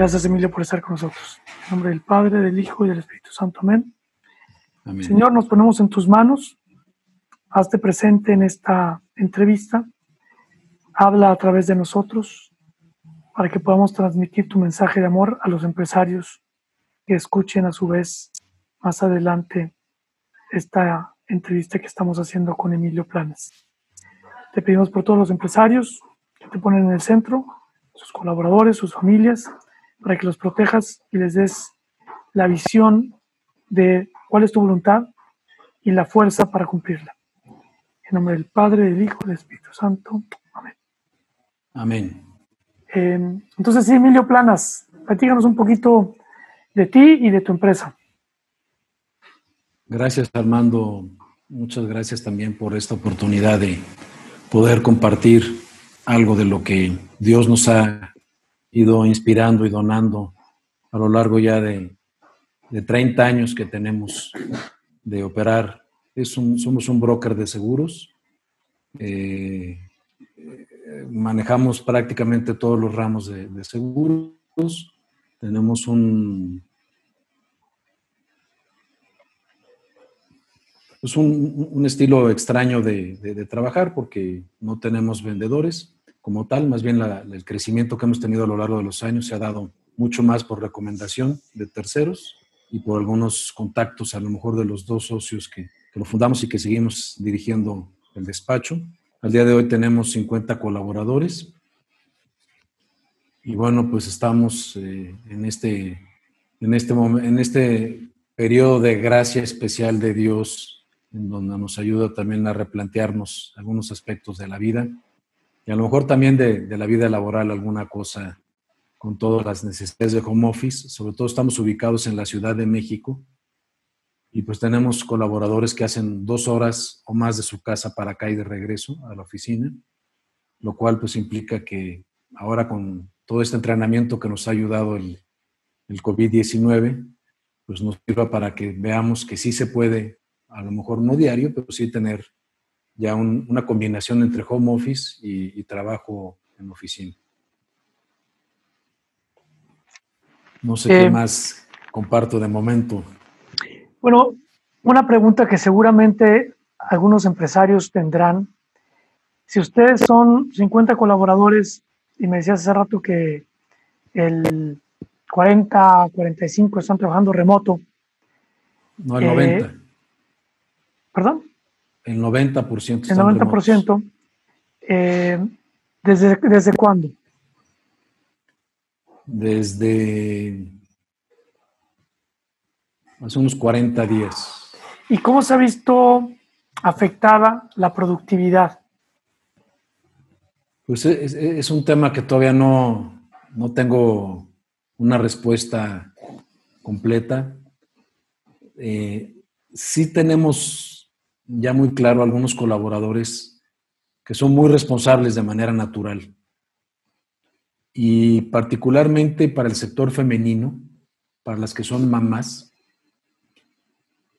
Gracias, Emilio, por estar con nosotros. En nombre del Padre, del Hijo y del Espíritu Santo. Amén. Señor, nos ponemos en tus manos. Hazte presente en esta entrevista. Habla a través de nosotros para que podamos transmitir tu mensaje de amor a los empresarios que escuchen a su vez más adelante esta entrevista que estamos haciendo con Emilio Planes. Te pedimos por todos los empresarios que te ponen en el centro, sus colaboradores, sus familias, para que los protejas y les des la visión de cuál es tu voluntad y la fuerza para cumplirla. En nombre del Padre, del Hijo del Espíritu Santo. Amén. Amén. Eh, entonces, sí, Emilio Planas, platícanos un poquito de ti y de tu empresa. Gracias, Armando. Muchas gracias también por esta oportunidad de poder compartir algo de lo que Dios nos ha ido inspirando y donando a lo largo ya de, de 30 años que tenemos de operar. Es un, somos un broker de seguros. Eh, manejamos prácticamente todos los ramos de, seguros. Tenemos un, pues un, un, estilo extraño de, de, trabajar porque no tenemos vendedores como tal, más bien la, el crecimiento que hemos tenido a lo largo de los años se ha dado mucho más por recomendación de terceros y por algunos contactos a lo mejor de los dos socios que, que lo fundamos y que seguimos dirigiendo el despacho. Al día de hoy tenemos 50 colaboradores y bueno, pues estamos eh, en, este, en, este en este periodo de gracia especial de Dios en donde nos ayuda también a replantearnos algunos aspectos de la vida y a lo mejor también de, de, la vida laboral alguna cosa con todas las necesidades de home office. Sobre todo estamos ubicados en la Ciudad de México y pues tenemos colaboradores que hacen dos horas o más de su casa para acá y de regreso a la oficina, lo cual pues implica que ahora con todo este entrenamiento que nos ha ayudado el, el COVID-19, pues nos sirva para que veamos que sí se puede a lo mejor no diario, pero sí tener ya un, una combinación entre home office y, y, trabajo en oficina. No sé eh, qué más comparto de momento. Bueno, una pregunta que seguramente algunos empresarios tendrán. Si ustedes son 50 colaboradores y me decías hace rato que el 40, 45 están trabajando remoto. No, el 90. Eh, ¿Perdón? El 90%. El 90%. Eh, ¿desde, ¿Desde cuándo? Desde hace unos 40 días. ¿Y cómo se ha visto afectada la productividad? Pues es, es un tema que todavía no, no tengo una respuesta completa. Eh, sí tenemos ya muy claro algunos colaboradores que son muy responsables de manera natural. Y particularmente para el sector femenino, para las que son mamás,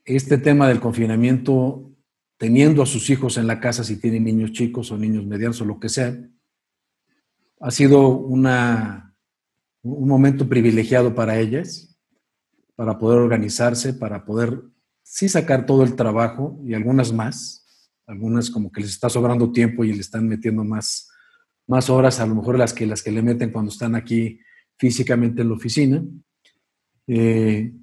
este tema del confinamiento, teniendo a sus hijos en la casa, si tienen niños chicos o niños medianos o lo que sea, ha sido una, un momento privilegiado para ellas, para poder organizarse, para poder sí sacar todo el trabajo y algunas más, algunas como que les está sobrando tiempo y le están metiendo más, más horas, a lo mejor las que, las que le meten cuando están aquí físicamente en la oficina. Eh,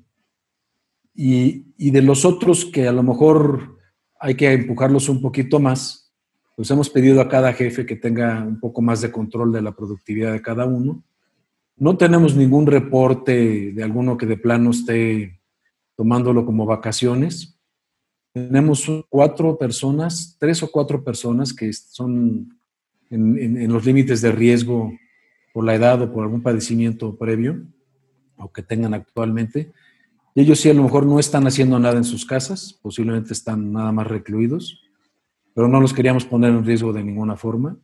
y, y, de los otros que a lo mejor hay que empujarlos un poquito más, pues hemos pedido a cada jefe que tenga un poco más de control de la productividad de cada uno. No tenemos ningún reporte de alguno que de plano esté tomándolo como vacaciones. Tenemos cuatro personas, tres o cuatro personas que son en, en, en los límites de riesgo por la edad o por algún padecimiento previo o que tengan actualmente. Y ellos sí a lo mejor no están haciendo nada en sus casas, posiblemente están nada más recluidos, pero no los queríamos poner en riesgo de ninguna forma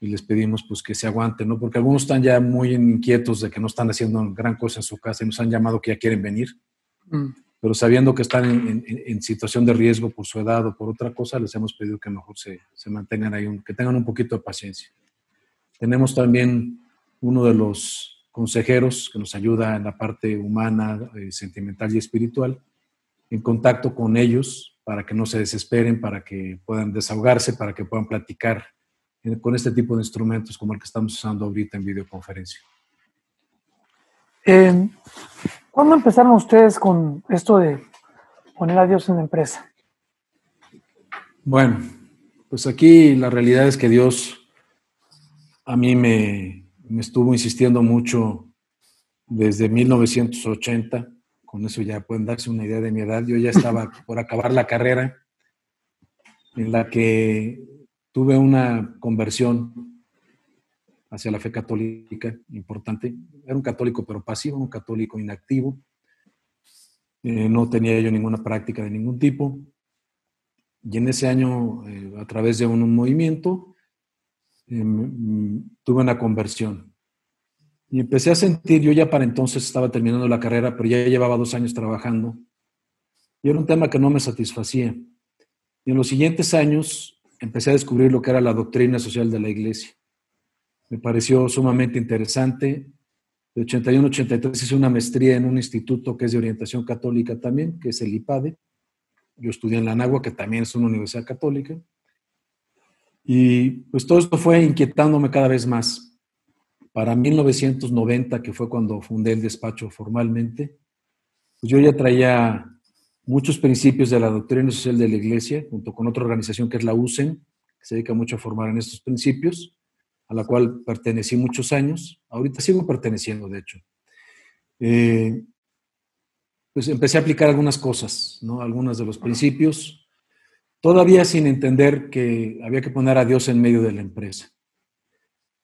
y les pedimos pues que se aguanten, ¿no? Porque algunos están ya muy inquietos de que no están haciendo gran cosa en su casa y nos han llamado que ya quieren venir. Mm pero sabiendo que están en, en, en, situación de riesgo por su edad o por otra cosa, les hemos pedido que mejor se, se mantengan ahí, un, que tengan un poquito de paciencia. Tenemos también uno de los consejeros que nos ayuda en la parte humana, eh, sentimental y espiritual, en contacto con ellos para que no se desesperen, para que puedan desahogarse, para que puedan platicar con este tipo de instrumentos como el que estamos usando ahorita en videoconferencia. Eh, ¿Cuándo empezaron ustedes con esto de poner a Dios en la empresa? Bueno, pues aquí la realidad es que Dios a mí me, estuvo insistiendo mucho desde 1980. Con eso ya pueden darse una idea de mi edad. Yo ya estaba por acabar la carrera en la que tuve una conversión hacia la fe católica importante. Era un católico pero pasivo, un católico inactivo. Eh, no tenía yo ninguna práctica de ningún tipo. Y en ese año, eh, a través de un, movimiento, eh, tuve una conversión. Y empecé a sentir, yo ya para entonces estaba terminando la carrera, pero ya llevaba dos años trabajando. Y era un tema que no me satisfacía. Y en los siguientes años empecé a descubrir lo que era la doctrina social de la iglesia. Me pareció sumamente interesante. De 81 83 hice una maestría en un instituto que es de orientación católica también, que es el IPADE. Yo estudié en la Nagua, que también es una universidad católica. Y pues todo esto fue inquietándome cada vez más. Para 1990, que fue cuando fundé el despacho formalmente, pues yo ya traía muchos principios de la doctrina social de la Iglesia, junto con otra organización que es la USEN, que se dedica mucho a formar en estos principios a la cual pertenecí muchos años. Ahorita sigo perteneciendo, de hecho. Eh, pues empecé a aplicar algunas cosas, ¿no? Algunos de los principios, todavía sin entender que había que poner a Dios en medio de la empresa.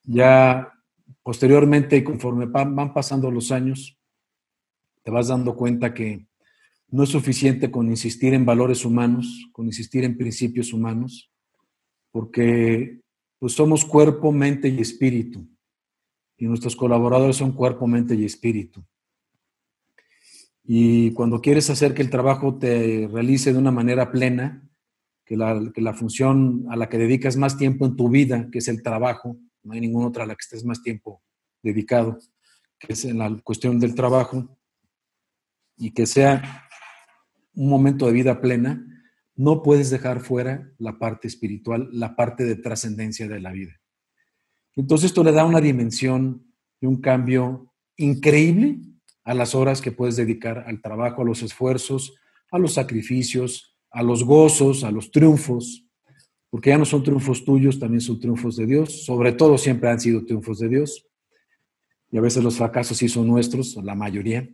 Ya posteriormente y conforme van pasando los años, te vas dando cuenta que no es suficiente con insistir en valores humanos, con insistir en principios humanos, porque pues somos cuerpo, mente y espíritu. Y nuestros colaboradores son cuerpo, mente y espíritu. Y cuando quieres hacer que el trabajo te realice de una manera plena, que la, que la función a la que dedicas más tiempo en tu vida, que es el trabajo, no hay ninguna otra a la que estés más tiempo dedicado, que es en la cuestión del trabajo, y que sea un momento de vida plena, no puedes dejar fuera la parte espiritual, la parte de trascendencia de la vida. Entonces esto le da una dimensión y un cambio increíble a las horas que puedes dedicar al trabajo, a los esfuerzos, a los sacrificios, a los gozos, a los triunfos, porque ya no son triunfos tuyos, también son triunfos de Dios, sobre todo siempre han sido triunfos de Dios, y a veces los fracasos sí son nuestros, la mayoría,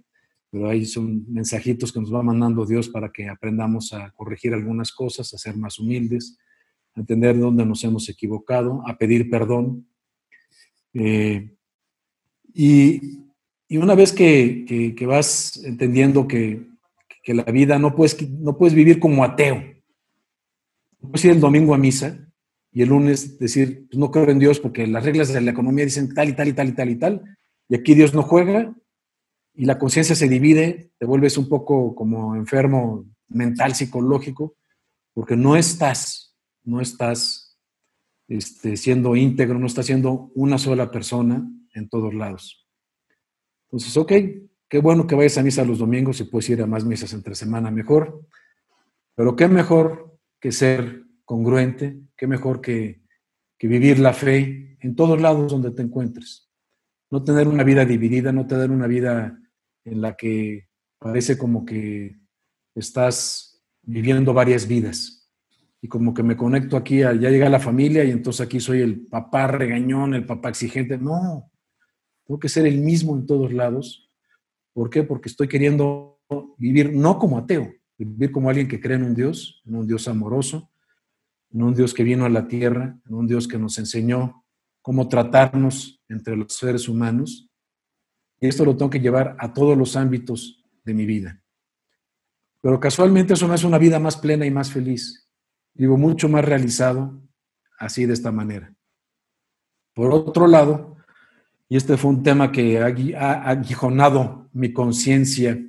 pero ahí son mensajitos que nos va mandando Dios para que aprendamos a corregir algunas cosas, a ser más humildes, a entender dónde nos hemos equivocado, a pedir perdón. Eh, y, una vez que, vas entendiendo que, la vida no puedes, no puedes vivir como ateo, no puedes ir el domingo a misa y el lunes decir, pues no creo en Dios porque las reglas de la economía dicen tal y tal y tal y tal y tal, y aquí Dios no juega, y la conciencia se divide, te vuelves un poco como enfermo mental, psicológico, porque no estás, no estás este, siendo íntegro, no estás siendo una sola persona en todos lados. Entonces, ok, qué bueno que vayas a misa los domingos y puedes ir a más misas entre semana, mejor. Pero qué mejor que ser congruente, qué mejor que, que vivir la fe en todos lados donde te encuentres. No tener una vida dividida, no tener una vida en la que parece como que estás viviendo varias vidas. Y como que me conecto aquí, ya llega la familia y entonces aquí soy el papá regañón, el papá exigente. No, tengo que ser el mismo en todos lados. ¿Por qué? Porque estoy queriendo vivir no como ateo, vivir como alguien que cree en un Dios, en un Dios amoroso, en un Dios que vino a la tierra, en un Dios que nos enseñó cómo tratarnos entre los seres humanos esto lo tengo que llevar a todos los ámbitos de mi vida. Pero casualmente eso me hace una vida más plena y más feliz. Vivo mucho más realizado así de esta manera. Por otro lado, y este fue un tema que ha aguijonado mi conciencia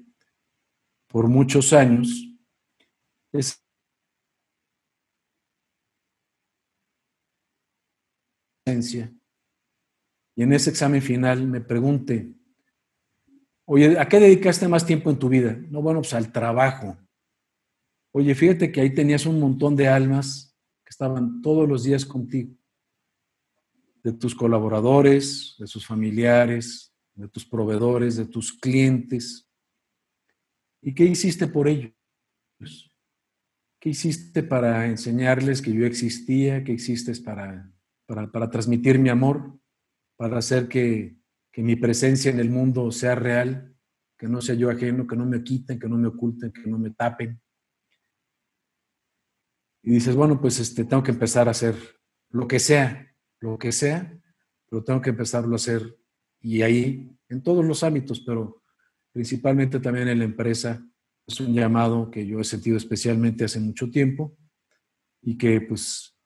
por muchos años, es y en ese examen final me pregunte, Oye, ¿a qué dedicaste más tiempo en tu vida? No, bueno, pues al trabajo. Oye, fíjate que ahí tenías un montón de almas que estaban todos los días contigo, de tus colaboradores, de sus familiares, de tus proveedores, de tus clientes. ¿Y qué hiciste por ellos? ¿Qué hiciste para enseñarles que yo existía? ¿Qué hiciste para, para, para transmitir mi amor? Para hacer que que mi presencia en el mundo sea real, que no sea yo ajeno, que no me quiten, que no me oculten, que no me tapen. Y dices, bueno, pues este, tengo que empezar a hacer lo que sea, lo que sea, pero tengo que empezarlo a hacer. Y ahí, en todos los ámbitos, pero principalmente también en la empresa, es un llamado que yo he sentido especialmente hace mucho tiempo y que pues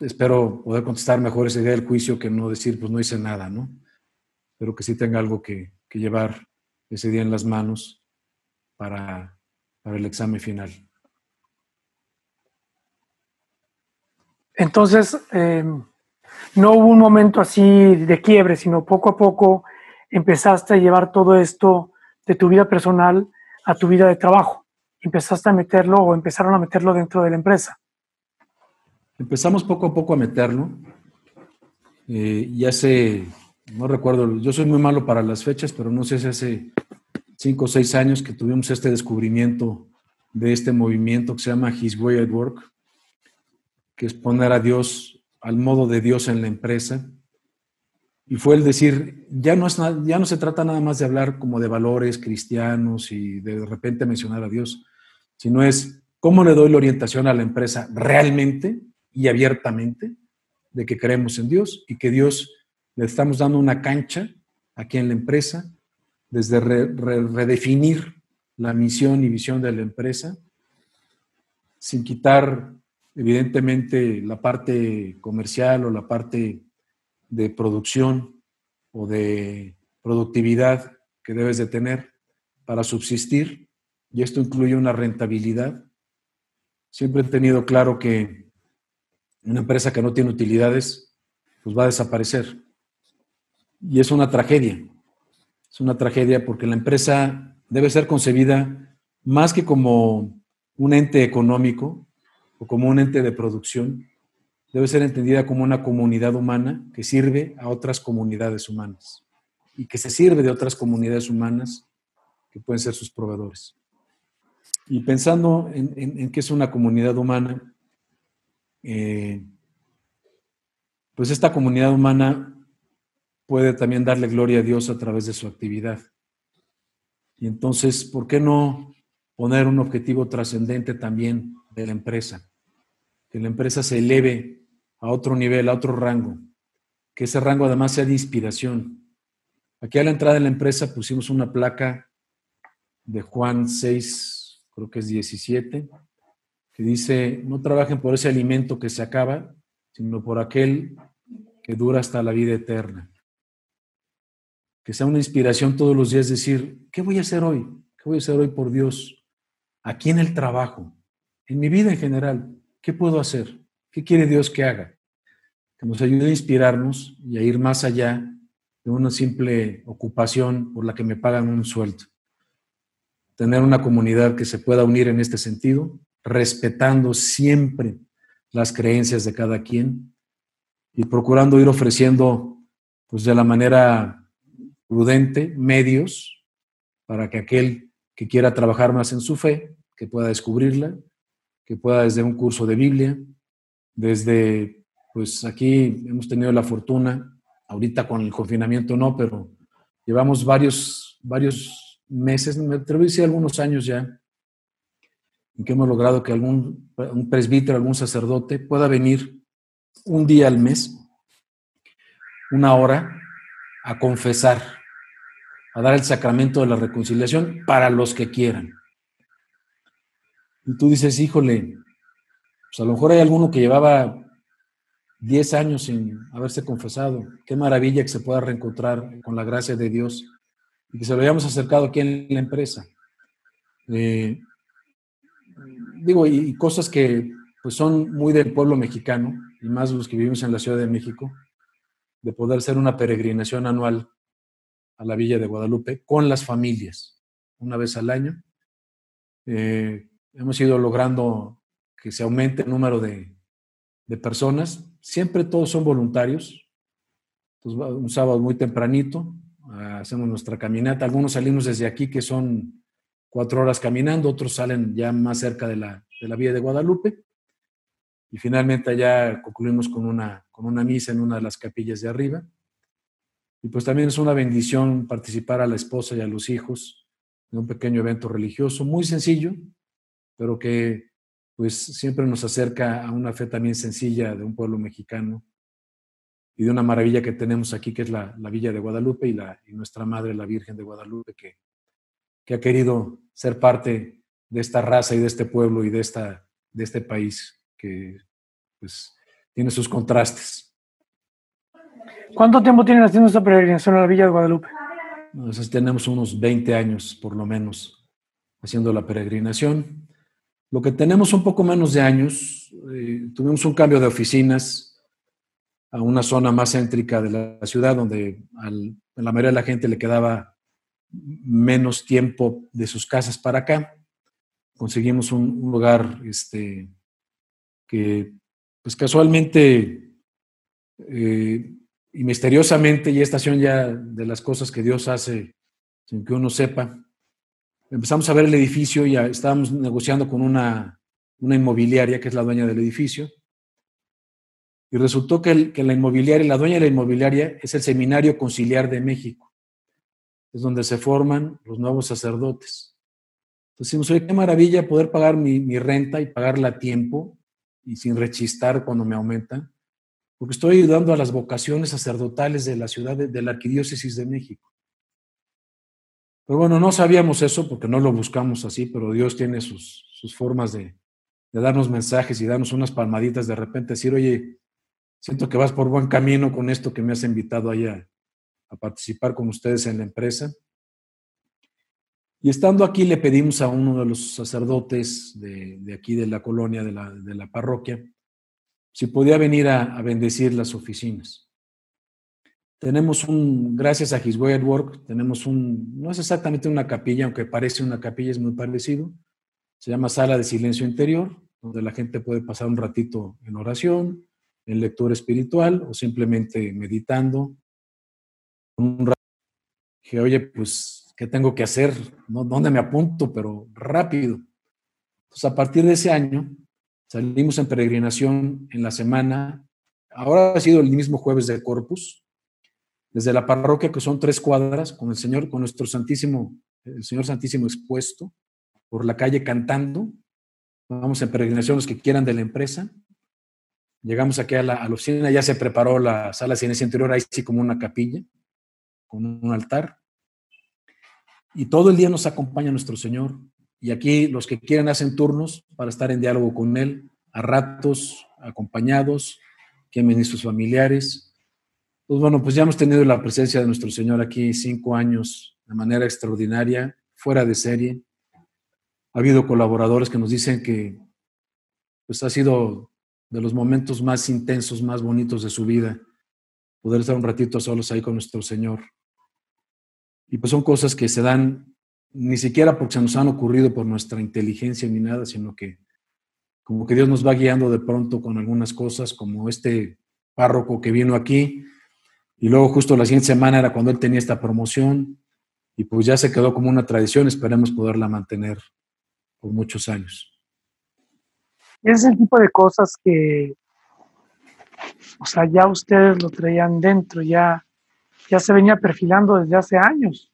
espero poder contestar mejor esa idea del juicio que no decir, pues no hice nada, ¿no? Pero que sí tenga algo que, llevar ese día en las manos para, el examen final. Entonces, em, no hubo un momento así de quiebre, sino poco a poco empezaste a llevar todo esto de tu vida personal a tu vida de trabajo. Empezaste a meterlo o empezaron a meterlo dentro de la empresa. Empezamos poco a poco a meterlo. Eh, y hace no recuerdo, yo soy muy malo para las fechas, pero no sé si hace cinco o seis años que tuvimos este descubrimiento de este movimiento que se llama His Way at Work, que es poner a Dios al modo de Dios en la empresa. Y fue el decir, ya no, es, ya no se trata nada más de hablar como de valores cristianos y de, repente mencionar a Dios, sino es cómo le doy la orientación a la empresa realmente y abiertamente de que creemos en Dios y que Dios le estamos dando una cancha aquí en la empresa, desde redefinir la misión y visión de la empresa, sin quitar evidentemente la parte comercial o la parte de producción o de productividad que debes de tener para subsistir, y esto incluye una rentabilidad. Siempre he tenido claro que una empresa que no tiene utilidades, pues va a desaparecer. Y es una tragedia. Es una tragedia porque la empresa debe ser concebida más que como un ente económico o como un ente de producción, debe ser entendida como una comunidad humana que sirve a otras comunidades humanas y que se sirve de otras comunidades humanas que pueden ser sus proveedores. Y pensando en, en, qué es una comunidad humana, eh, pues esta comunidad humana puede también darle gloria a Dios a través de su actividad. Y entonces, ¿por qué no poner un objetivo trascendente también de la empresa? Que la empresa se eleve a otro nivel, a otro rango, que ese rango además sea de inspiración. Aquí a la entrada de la empresa pusimos una placa de Juan 6, creo que es 17, que dice, no trabajen por ese alimento que se acaba, sino por aquel que dura hasta la vida eterna que sea una inspiración todos los días decir, ¿qué voy a hacer hoy? ¿Qué voy a hacer hoy por Dios? Aquí en el trabajo, en mi vida en general, ¿qué puedo hacer? ¿Qué quiere Dios que haga? Que nos ayude a inspirarnos y a ir más allá de una simple ocupación por la que me pagan un sueldo. Tener una comunidad que se pueda unir en este sentido, respetando siempre las creencias de cada quien y procurando ir ofreciendo, pues de la manera prudente medios para que aquel que quiera trabajar más en su fe, que pueda descubrirla, que pueda desde un curso de Biblia, desde, pues aquí hemos tenido la fortuna, ahorita con el confinamiento no, pero llevamos varios, varios meses, me atrevo a algunos años ya, en que hemos logrado que algún un presbítero, algún sacerdote pueda venir un día al mes, una hora, a confesar, a dar el sacramento de la reconciliación para los que quieran. Y tú dices, híjole, pues a lo mejor hay alguno que llevaba 10 años sin haberse confesado. Qué maravilla que se pueda reencontrar con la gracia de Dios y que se lo hayamos acercado aquí en la empresa. Eh, digo, y, y, cosas que pues son muy del pueblo mexicano y más los que vivimos en la Ciudad de México de poder ser una peregrinación anual a la Villa de Guadalupe con las familias, una vez al año. Eh, hemos ido logrando que se aumente el número de, personas. Siempre todos son voluntarios. un sábado muy tempranito hacemos nuestra caminata. Algunos salimos desde aquí que son cuatro horas caminando, otros salen ya más cerca de la, de la Villa de Guadalupe. Y finalmente allá concluimos con una, con una misa en una de las capillas de arriba. Y pues también es una bendición participar a la esposa y a los hijos de un pequeño evento religioso, muy sencillo, pero que pues siempre nos acerca a una fe también sencilla de un pueblo mexicano y de una maravilla que tenemos aquí, que es la, Villa de Guadalupe y, la, y nuestra Madre, la Virgen de Guadalupe, que, que ha querido ser parte de esta raza y de este pueblo y de, esta, de este país que pues, tiene sus contrastes. ¿Cuánto tiempo tienen haciendo esta peregrinación a la Villa de Guadalupe? Entonces, tenemos unos 20 años, por lo menos, haciendo la peregrinación. Lo que tenemos un poco menos de años, eh, tuvimos un cambio de oficinas a una zona más céntrica de la ciudad, donde a la mayoría de la gente le quedaba menos tiempo de sus casas para acá. Conseguimos un, lugar este, que, pues casualmente eh, y misteriosamente, y estación ya de las cosas que Dios hace sin que uno sepa, empezamos a ver el edificio y estábamos negociando con una, una inmobiliaria que es la dueña del edificio. Y resultó que, que la inmobiliaria, la dueña de la inmobiliaria es el Seminario Conciliar de México. Es donde se forman los nuevos sacerdotes. Entonces decimos, oye, qué maravilla poder pagar mi, mi renta y pagarla a tiempo y sin rechistar cuando me aumentan, porque estoy ayudando a las vocaciones sacerdotales de la ciudad de, de la Arquidiócesis de México. Pero bueno, no sabíamos eso porque no lo buscamos así, pero Dios tiene sus, formas de, darnos mensajes y darnos unas palmaditas de repente, decir, oye, siento que vas por buen camino con esto que me has invitado allá a participar con ustedes en la empresa. Y estando aquí le pedimos a uno de los sacerdotes de, aquí de la colonia, de la, parroquia, si podía venir a bendecir las oficinas. Tenemos un, gracias a His Way at Work, tenemos un, no es exactamente una capilla, aunque parece una capilla, es muy parecido. Se llama Sala de Silencio Interior, donde la gente puede pasar un ratito en oración, en lectura espiritual o simplemente meditando. Un dije, oye, pues, ¿qué tengo que hacer? ¿Dónde me apunto? Pero rápido. Entonces, a partir de ese año, salimos en peregrinación en la semana. Ahora ha sido el mismo jueves de Corpus, desde la parroquia, que son tres cuadras, con el Señor, con nuestro Santísimo, el Señor Santísimo expuesto, por la calle cantando. Vamos en peregrinación los que quieran de la empresa. Llegamos aquí a la, a la oficina, ya se preparó la sala de ciencia interior, ahí sí como una capilla, con un altar. Y todo el día nos acompaña nuestro Señor. Y aquí los que quieran hacen turnos para estar en diálogo con Él, a ratos acompañados, que y sus familiares. Pues bueno, pues ya hemos tenido la presencia de nuestro Señor aquí cinco años de manera extraordinaria, fuera de serie. Ha habido colaboradores que nos dicen que pues ha sido de los momentos más intensos, más bonitos de su vida, poder estar un ratito solos ahí con nuestro Señor. Y pues son cosas que se dan ni siquiera porque se nos han ocurrido por nuestra inteligencia ni nada, sino que como que Dios nos va guiando de pronto con algunas cosas, como este párroco que vino aquí, y luego justo la siguiente semana era cuando él tenía esta promoción y pues ya se quedó como una tradición, esperemos poderla mantener por muchos años. Es el tipo de cosas que, o sea, ya ustedes lo traían dentro, ya, ya se venía perfilando desde hace años.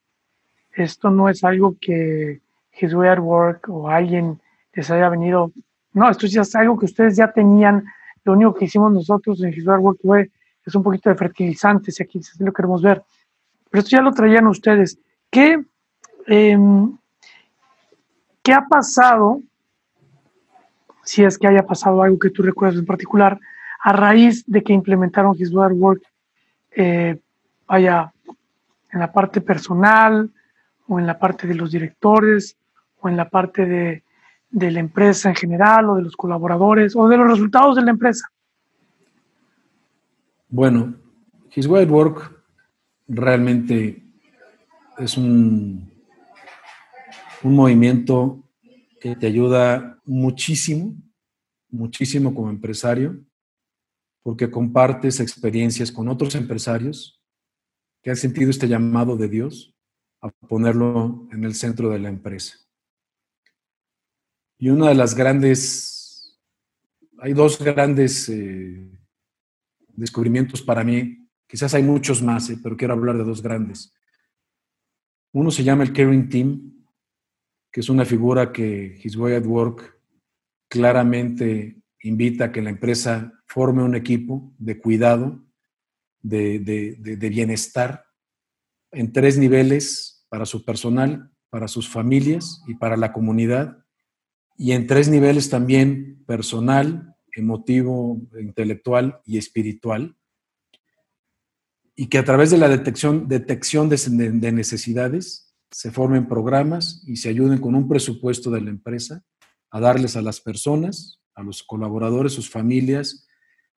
Esto no es algo que His Way at Work o alguien les haya venido, no, esto ya es algo que ustedes ya tenían. Lo único que hicimos nosotros en His Way at Work fue es un poquito de fertilizante, si aquí lo queremos ver. Pero esto ya lo traían ustedes. ¿Qué, em, ¿qué ha pasado, si es que haya pasado algo que tú recuerdas en particular, a raíz de que implementaron His Word Work, eh, vaya, en la parte personal, o en la parte de los directores, o en la parte de, de la empresa en general, o de los colaboradores, o de los resultados de la empresa? Bueno, His Way Work realmente es un, un movimiento que te ayuda muchísimo, muchísimo como empresario, porque compartes experiencias con otros empresarios que han sentido este llamado de Dios a ponerlo en el centro de la empresa. Y una de las grandes, hay dos grandes eh, descubrimientos para mí, quizás hay muchos más, eh, pero quiero hablar de dos grandes. Uno se llama el Caring Team, que es una figura que His Way at Work claramente invita a que la empresa forme un equipo de cuidado, de, de, bienestar, en tres niveles para su personal, para sus familias y para la comunidad, y en tres niveles también personal, emotivo, intelectual y espiritual, y que a través de la detección, detección de necesidades se formen programas y se ayuden con un presupuesto de la empresa a darles a las personas, a los colaboradores, sus familias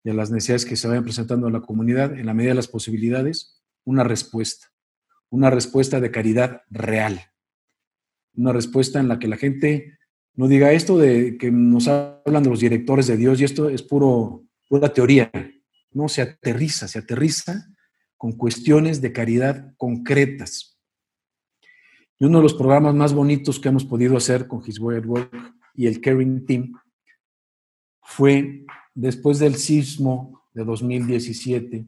y a las necesidades que se vayan presentando a la comunidad, en la medida de las posibilidades, una respuesta, una respuesta de caridad real, una respuesta en la que la gente no diga esto de que nos hablan de los directores de Dios y esto es puro, pura teoría, no, se aterriza, se aterriza con cuestiones de caridad concretas. Y uno de los programas más bonitos que hemos podido hacer con His Way at Work y el Caring Team fue después del sismo de 2017,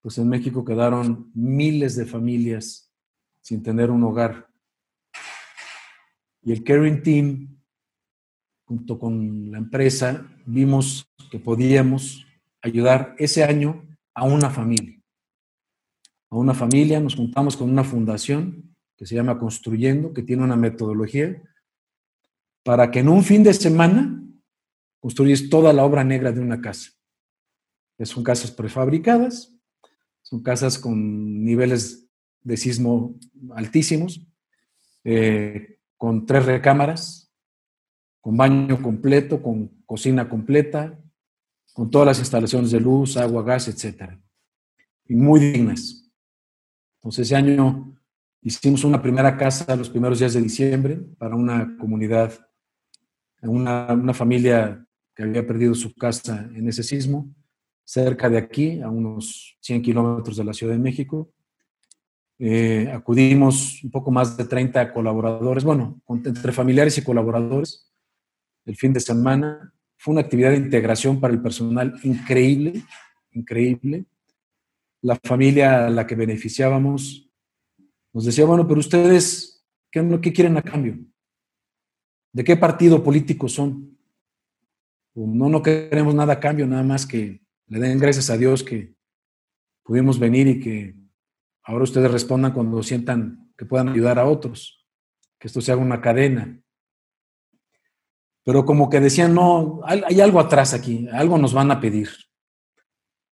pues en México quedaron miles de familias sin tener un hogar. Y el Caring Team, junto con la empresa, vimos que podíamos ayudar ese año a una familia. A una familia, nos juntamos con una fundación que se llama Construyendo, que tiene una metodología para que en un fin de semana construyes toda la obra negra de una casa. Son casas prefabricadas, son casas con niveles de sismo altísimos, eh, con tres recámaras, con baño completo, con cocina completa, con todas las instalaciones de luz, agua, gas, etc. Y muy dignas. Entonces ese año hicimos una primera casa los primeros días de diciembre para una comunidad, una, una familia que había perdido su casa en ese sismo, cerca de aquí, a unos 100 kilómetros de la Ciudad de México. Eh, acudimos un poco más de 30 colaboradores, bueno, entre familiares y colaboradores, el fin de semana. Fue una actividad de integración para el personal increíble, increíble. La familia a la que beneficiábamos nos decía, bueno, pero ustedes, ¿qué, qué quieren a cambio? ¿De qué partido político son? No, no queremos nada a cambio, nada más que le den gracias a Dios que pudimos venir y que ahora ustedes respondan cuando sientan que puedan ayudar a otros, que esto se haga una cadena. Pero como que decían, no, hay, algo atrás aquí, algo nos van a pedir.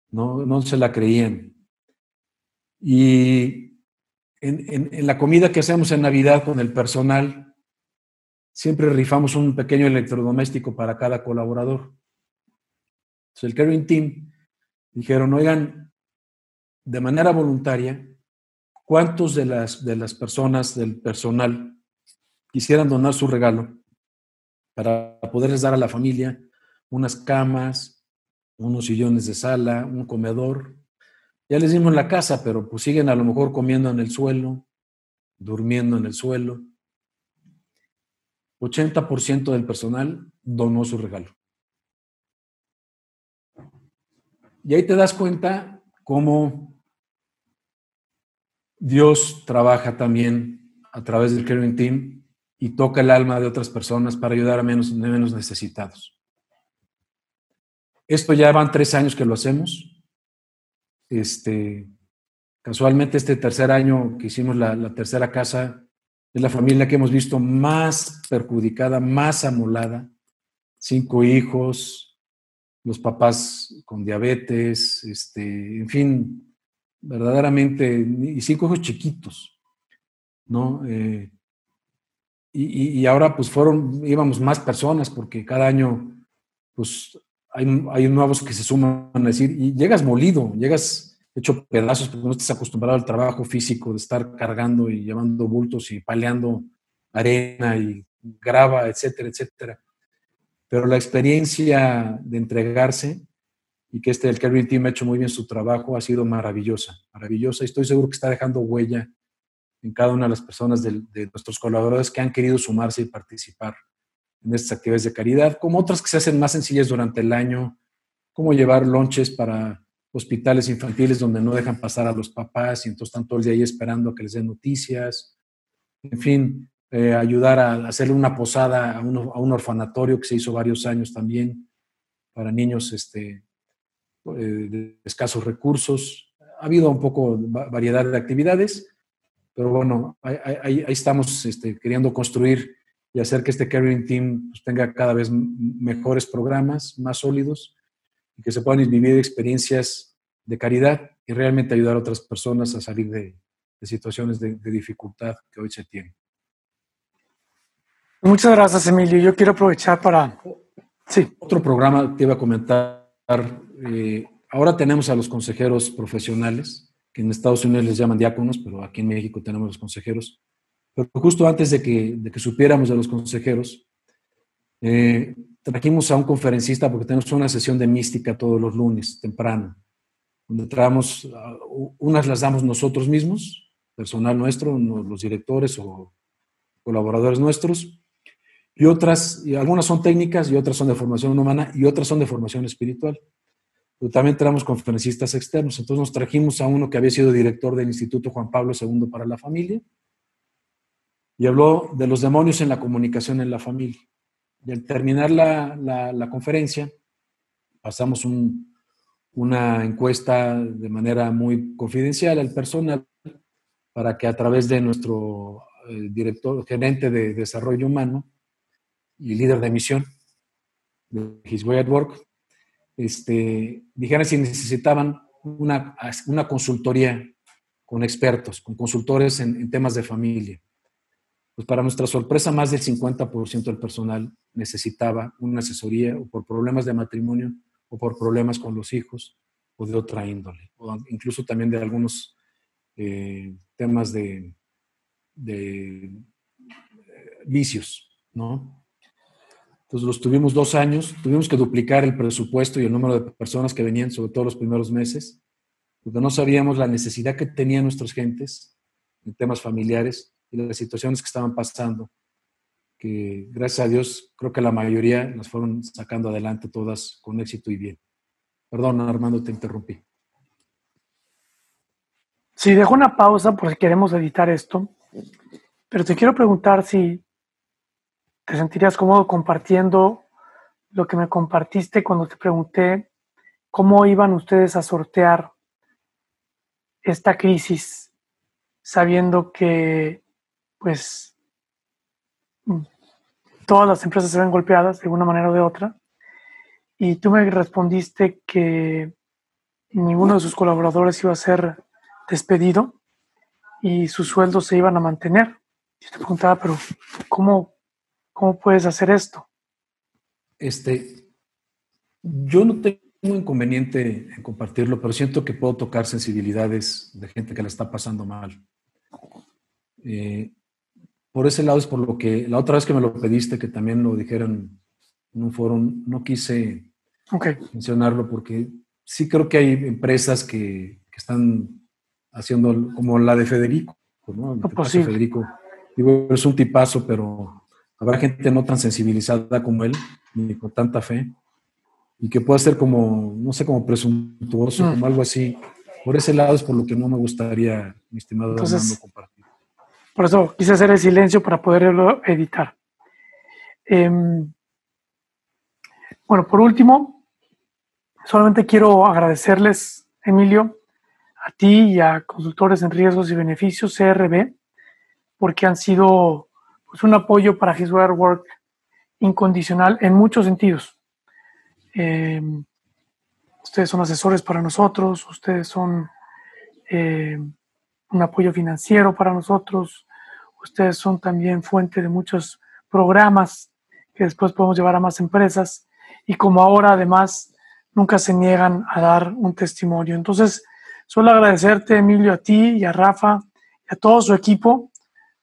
No, no se la creían. Y en la comida que hacemos en Navidad con el personal, siempre rifamos un pequeño electrodoméstico para cada colaborador. Entonces, el Caring Team dijeron, oigan, de manera voluntaria, ¿cuántos de las, de las personas del personal quisieran donar su regalo para poderles dar a la familia unas camas, unos sillones de sala, un comedor? Ya les dimos la casa, pero pues siguen a lo mejor comiendo en el suelo, durmiendo en el suelo. 80% del personal donó su regalo. Y ahí te das cuenta cómo Dios trabaja también a través del Caring Team y toca el alma de otras personas para ayudar a menos, menos necesitados. Esto ya van tres años que lo hacemos. Este, casualmente este tercer año que hicimos la, la tercera casa, es la familia que hemos visto más perjudicada, más amolada. Cinco hijos, los papás con diabetes, este, en fin, verdaderamente, y cinco hijos chiquitos, ¿no? Eh, y, ahora pues fueron, íbamos más personas porque cada año pues hay, hay nuevos que se suman a decir, y llegas molido, llegas hecho pedazos porque no estás acostumbrado al trabajo físico de estar cargando y llevando bultos y paleando arena y grava, etcétera, etcétera. Pero la experiencia de entregarse y que este, el Carrying Team ha hecho muy bien su trabajo, ha sido maravillosa, maravillosa. Y estoy seguro que está dejando huella en cada una de las personas de, nuestros colaboradores que han querido sumarse y participar en estas actividades de caridad, como otras que se hacen más sencillas durante el año, como llevar lonches para hospitales infantiles donde no dejan pasar a los papás y entonces están todo el día ahí esperando a que les den noticias. En fin, eh, ayudar a hacerle una posada a, a, un orfanatorio que se hizo varios años también para niños este, eh, de escasos recursos. Ha habido un poco variedad de actividades, pero bueno, ahí, estamos este, queriendo construir y hacer que este Caring Team pues, tenga cada vez mejores programas, más sólidos, y que se puedan vivir experiencias de caridad y realmente ayudar a otras personas a salir de, situaciones de, dificultad que hoy se tienen. Muchas gracias, Emilio. Yo quiero aprovechar para... Sí. Otro programa que iba a comentar. Eh, ahora tenemos a los consejeros profesionales, que en Estados Unidos les llaman diáconos, pero aquí en México tenemos los consejeros. Pero justo antes de que, de que supiéramos de los consejeros, eh, trajimos a un conferencista porque tenemos una sesión de mística todos los lunes, temprano, donde traemos, uh, unas las damos nosotros mismos, personal nuestro, los directores o colaboradores nuestros, y otras, y algunas son técnicas y otras son de formación humana y otras son de formación espiritual. Pero también tenemos conferencistas externos. Entonces nos trajimos a uno que había sido director del Instituto Juan Pablo II para la Familia y habló de los demonios en la comunicación en la familia. Y al terminar la, la, conferencia, pasamos un, una encuesta de manera muy confidencial al personal para que a través de nuestro eh, director, gerente de desarrollo humano, y líder de misión de His Way at Work, este, dijeron si necesitaban una, una consultoría con expertos, con consultores en, temas de familia. Pues para nuestra sorpresa, más del 50% del personal necesitaba una asesoría o por problemas de matrimonio o por problemas con los hijos o de otra índole, o incluso también de algunos eh, temas de, de eh, vicios, ¿no? Entonces los tuvimos dos años, tuvimos que duplicar el presupuesto y el número de personas que venían, sobre todo los primeros meses, porque no sabíamos la necesidad que tenían nuestras gentes en temas familiares y las situaciones que estaban pasando, que gracias a Dios creo que la mayoría las fueron sacando adelante todas con éxito y bien. Perdón, Armando, te interrumpí. Sí, dejo una pausa porque queremos editar esto, pero te quiero preguntar si ¿Te sentirías cómodo compartiendo lo que me compartiste cuando te pregunté cómo iban ustedes a sortear esta crisis, sabiendo que pues mm, todas las empresas se ven golpeadas de una manera o de otra? Y tú me respondiste que ninguno de sus colaboradores iba a ser despedido y sus sueldos se iban a mantener. Yo te preguntaba, pero ¿cómo, ¿Cómo puedes hacer esto? Este, yo no tengo inconveniente en compartirlo, pero siento que puedo tocar sensibilidades de gente que la está pasando mal. Eh, por ese lado es por lo que la otra vez que me lo pediste, que también lo dijeran en un foro, no quise mencionarlo porque sí creo que hay empresas que, están haciendo como la de Federico. ¿no? Pues Federico, digo, es un tipazo, pero Habrá gente no tan sensibilizada como él, ni con tanta fe, y que pueda ser como, no sé, como presuntuoso, como algo así. Por ese lado es por lo que no me gustaría, mi estimado Entonces, compartir. Por eso quise hacer el silencio para poderlo editar. Em, bueno, por último, solamente quiero agradecerles, Emilio, a ti y a Consultores en Riesgos y Beneficios, CRB, porque han sido pues, un apoyo para His Work incondicional en muchos sentidos. Eh, ustedes son asesores para nosotros, ustedes son eh, un apoyo financiero para nosotros, ustedes son también fuente de muchos programas que después podemos llevar a más empresas y como ahora además nunca se niegan a dar un testimonio. Entonces, Solo agradecerte, Emilio, a ti y a Rafa y a todo su equipo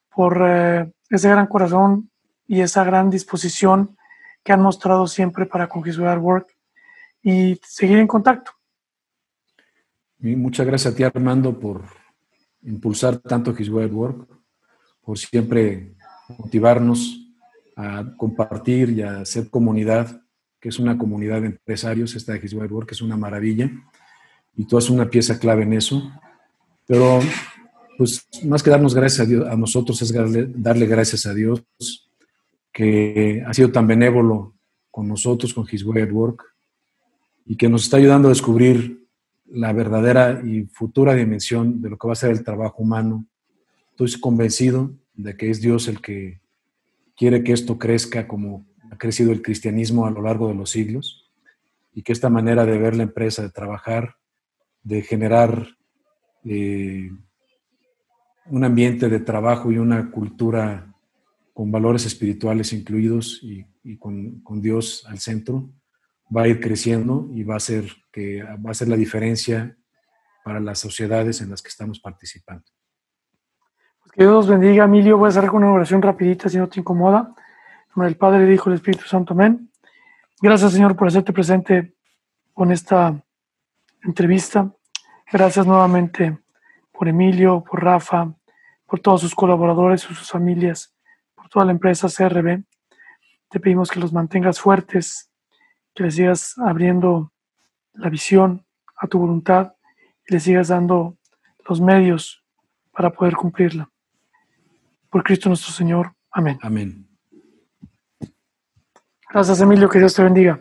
por eh, ese gran corazón y esa gran disposición que han mostrado siempre para con Work y seguir en contacto. muchas gracias a ti, Armando, por impulsar tanto His Work, por siempre motivarnos a compartir y a hacer comunidad, que es una comunidad de empresarios, esta de His Work, que es una maravilla, y tú eres una pieza clave en eso. Pero, pues, más que darnos gracias a, Dios, a nosotros es darle gracias a Dios que ha sido tan benévolo con nosotros, con His Way at Work, y que nos está ayudando a descubrir la verdadera y futura dimensión de lo que va a ser el trabajo humano. Estoy convencido de que es Dios el que quiere que esto crezca como ha crecido el cristianismo a lo largo de los siglos y que esta manera de ver la empresa, de trabajar, de generar eh, un ambiente de trabajo y una cultura con valores espirituales incluidos y, con, Dios al centro, va a ir creciendo y va a ser que va a ser la diferencia para las sociedades en las que estamos participando. Pues que Dios bendiga, Emilio. Voy a hacer una oración rapidita si no te incomoda. En el Padre, el Hijo el Espíritu Santo. Amén. Gracias, Señor, por hacerte presente con esta entrevista. Gracias nuevamente por Emilio, por Rafa, por todos sus colaboradores sus familias toda la empresa CRB. Te pedimos que los mantengas fuertes, que les sigas abriendo la visión a tu voluntad y les sigas dando los medios para poder cumplirla. Por Cristo nuestro Señor. Amén. Amén. Gracias, Emilio. Que Dios te bendiga.